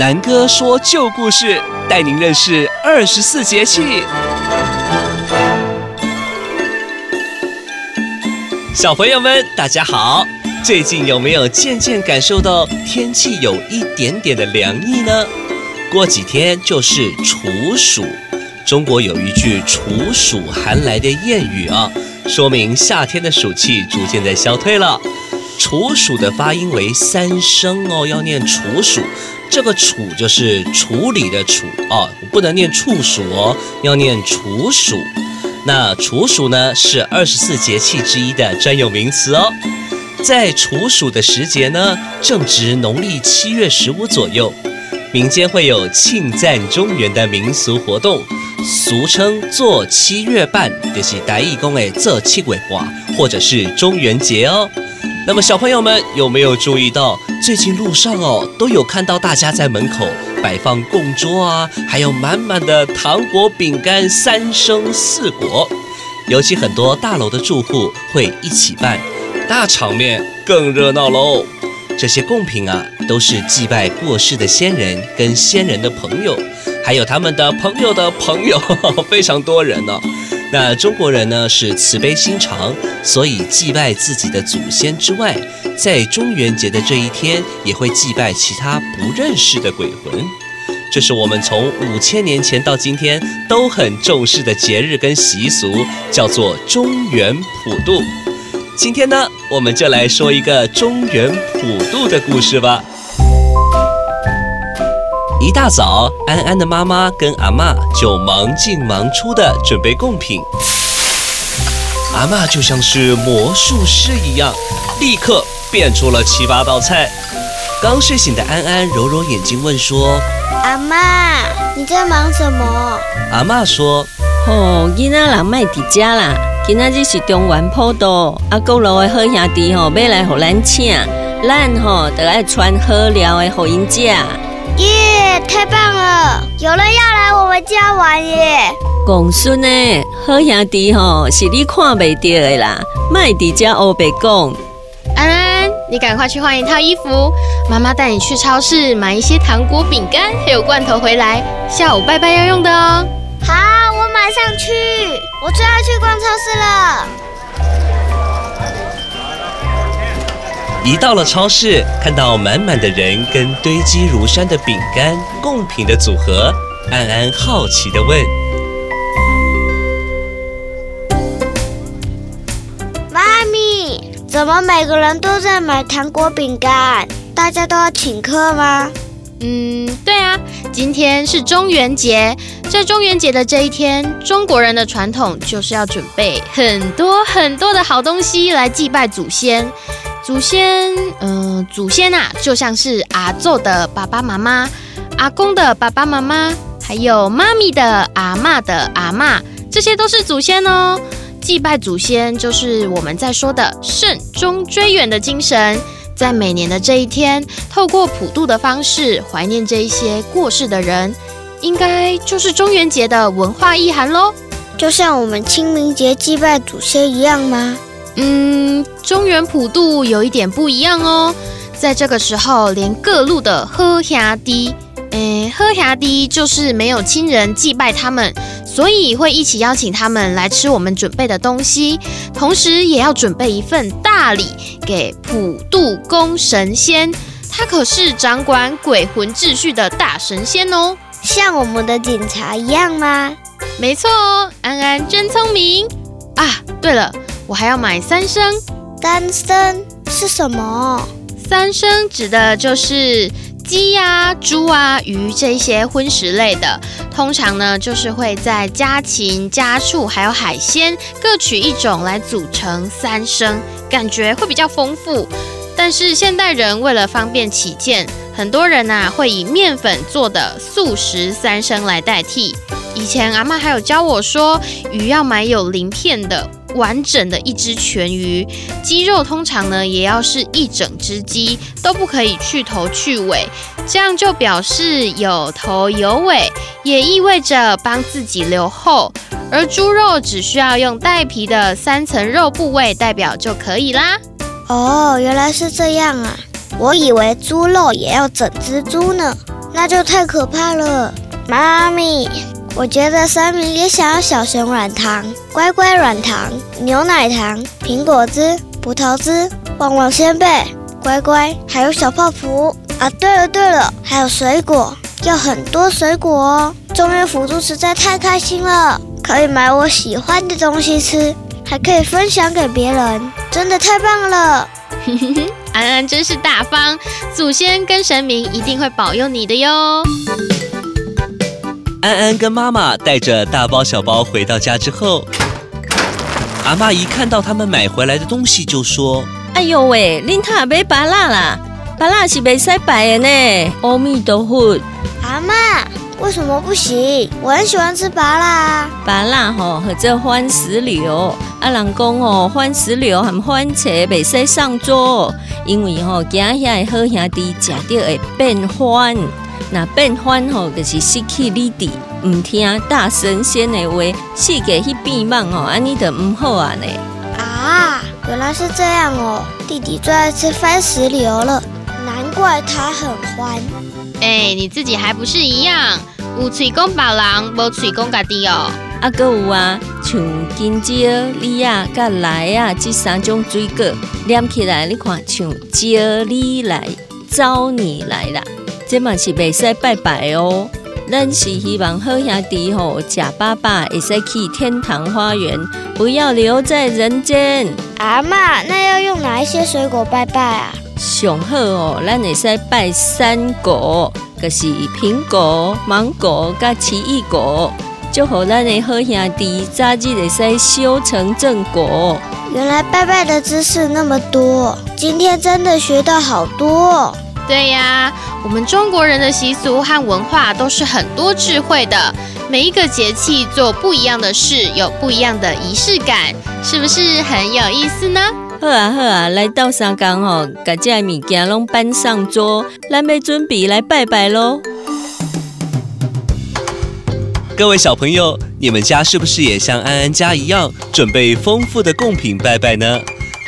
南哥说旧故事，带您认识二十四节气。小朋友们，大家好！最近有没有渐渐感受到天气有一点点的凉意呢？过几天就是处暑，中国有一句“处暑寒来”的谚语啊，说明夏天的暑气逐渐在消退了。处暑的发音为三声哦，要念处暑。这个处就是处理的处哦，不能念处暑哦，要念处暑。那处暑呢，是二十四节气之一的专有名词哦。在处暑的时节呢，正值农历七月十五左右，民间会有庆赞中元的民俗活动，俗称做七月半，就是台语讲的做七月半，或者是中元节哦。那么小朋友们有没有注意到，最近路上哦都有看到大家在门口摆放供桌啊，还有满满的糖果、饼干、三生四果，尤其很多大楼的住户会一起办，大场面更热闹喽。这些贡品啊，都是祭拜过世的先人跟先人的朋友，还有他们的朋友的朋友，非常多人呢、那中国人呢是慈悲心肠，所以祭拜自己的祖先之外，在中元节的这一天也会祭拜其他不认识的鬼魂。这是我们从五千年前到今天都很重视的节日跟习俗，叫做中元普渡。今天呢，我们就来说一个中元普渡的故事吧。一大早，安安的妈妈跟阿嬷就忙进忙出的准备贡品。阿嬷就像是魔术师一样，立刻变出了七八道菜。刚睡醒的安安揉揉眼睛问说：“阿嬷，你在忙什么？”阿嬷说：“哦，囡仔人卖伫家啦，今仔日是中元普渡，阿公路的好兄弟吼，要来互咱请，咱吼得爱穿好料的互因食。”耶，yeah, 太棒了！有人要来我们家玩耶！公孙呢？好兄弟吼，是你看不到的啦，麦伫家欧白讲。安安，你赶快去换一套衣服，妈妈带你去超市买一些糖果、饼干还有罐头回来，下午拜拜要用的哦。好，我马上去，我最爱去逛超市了。一到了超市，看到满满的人跟堆积如山的饼干贡品的组合，安安好奇地问：“妈咪，怎么每个人都在买糖果饼干？大家都要请客吗？”“嗯，对啊，今天是中元节，在中元节的这一天，中国人的传统就是要准备很多很多的好东西来祭拜祖先。”祖先，嗯、祖先啊，就像是阿祖的爸爸妈妈、阿公的爸爸妈妈，还有妈咪的阿嬷的阿嬷，这些都是祖先哦。祭拜祖先就是我们在说的慎终追远的精神，在每年的这一天，透过普渡的方式怀念这一些过世的人，应该就是中元节的文化意涵喽。就像我们清明节祭拜祖先一样吗？嗯，中原普渡有一点不一样哦，在这个时候，连各路的喝霞弟，诶，喝霞弟就是没有亲人祭拜他们，所以会一起邀请他们来吃我们准备的东西，同时也要准备一份大礼给普渡公神仙，他可是掌管鬼魂秩序的大神仙哦，像我们的警察一样吗？没错哦，安安真聪明啊！对了。我还要买三升，三升是什么？三升指的就是鸡呀、猪啊、鱼这些荤食类的。通常呢，就是会在家禽、家畜还有海鲜各取一种来组成三升，感觉会比较丰富。但是现代人为了方便起见，很多人呐、啊、会以面粉做的素食三升来代替。以前阿妈还有教我说，鱼要买有鳞片的。完整的一只全鱼，鸡肉通常呢也要是一整只鸡，都不可以去头去尾，这样就表示有头有尾，也意味着帮自己留后。而猪肉只需要用带皮的三层肉部位代表就可以啦。哦，原来是这样啊，我以为猪肉也要整只猪呢。那就太可怕了。妈咪，我觉得三明也想要小熊软糖、乖乖软糖、牛奶糖、苹果汁、葡萄汁、旺旺仙贝、乖乖，还有小泡芙啊！对了对了，还有水果，要很多水果哦。中元辅助实在太开心了，可以买我喜欢的东西吃，还可以分享给别人，真的太棒了！安安真是大方，祖先跟神明一定会保佑你的哟。安安跟妈妈带着大包小包回到家之后，阿妈一看到他们买回来的东西，就说：“哎呦喂，恁他买芭乐啦，芭乐是袂使白的呢。”阿弥陀佛，阿嬷为什么不行？我很喜欢吃芭辣啊。芭乐吼，或者番石榴，啊人讲哦，番石榴和番茄袂使上桌，因为吼惊遐好兄弟食到会变番。那变番吼，就是失去理智，唔听大神仙的话，世界去变梦吼，安尼就唔好啊呢。啊，原来是这样哦，弟弟最爱吃番石榴了，难怪他很欢。哎，你自己还不是一样，有嘴讲别人，无嘴讲家己哦。啊，搁有啊，像金蕉、李啊、甲梨啊，这三种水果连起来，你看像蕉你来，招你来啦。这嘛是袂使拜拜哦，咱是希望好兄弟吼吃饱饱，会使去天堂花园，不要留在人间。阿嬷，那要用哪一些水果拜拜啊？上好哦，咱会使拜三果，就是苹果、芒果甲奇异果，祝福咱的好兄弟早日会使修成正果。原来拜拜的知识那么多，今天真的学到好多。对呀，我们中国人的习俗和文化都是很多智慧的。每一个节气做不一样的事，有不一样的仪式感，是不是很有意思呢？好啊好啊，来到三更吼，把这些物件拢搬上桌，咱要准备来拜拜喽。各位小朋友，你们家是不是也像安安家一样，准备丰富的贡品拜拜呢？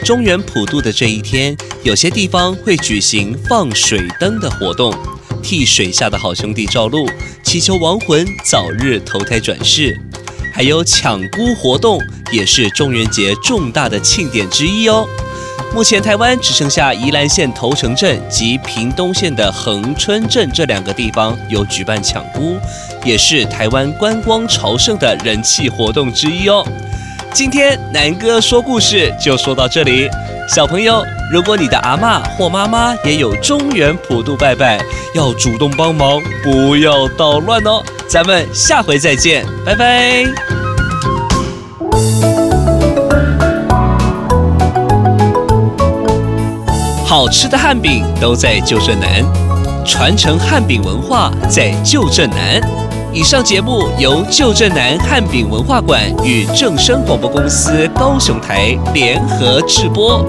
中元普渡的这一天，有些地方会举行放水灯的活动，替水下的好兄弟照路，祈求亡魂早日投胎转世。还有抢孤活动，也是中元节重大的庆典之一哦。目前台湾只剩下宜兰县头城镇及屏东县的恒春镇这两个地方有举办抢孤，也是台湾观光朝圣的人气活动之一哦。今天南哥说故事就说到这里，小朋友，如果你的阿嬷或妈妈也有中原普渡拜拜，要主动帮忙，不要捣乱哦。咱们下回再见，拜拜。好吃的汉饼都在旧镇南，传承汉饼文化在旧镇南。以上节目由旧镇南汉饼文化馆与正声广播公司高雄台联合制播。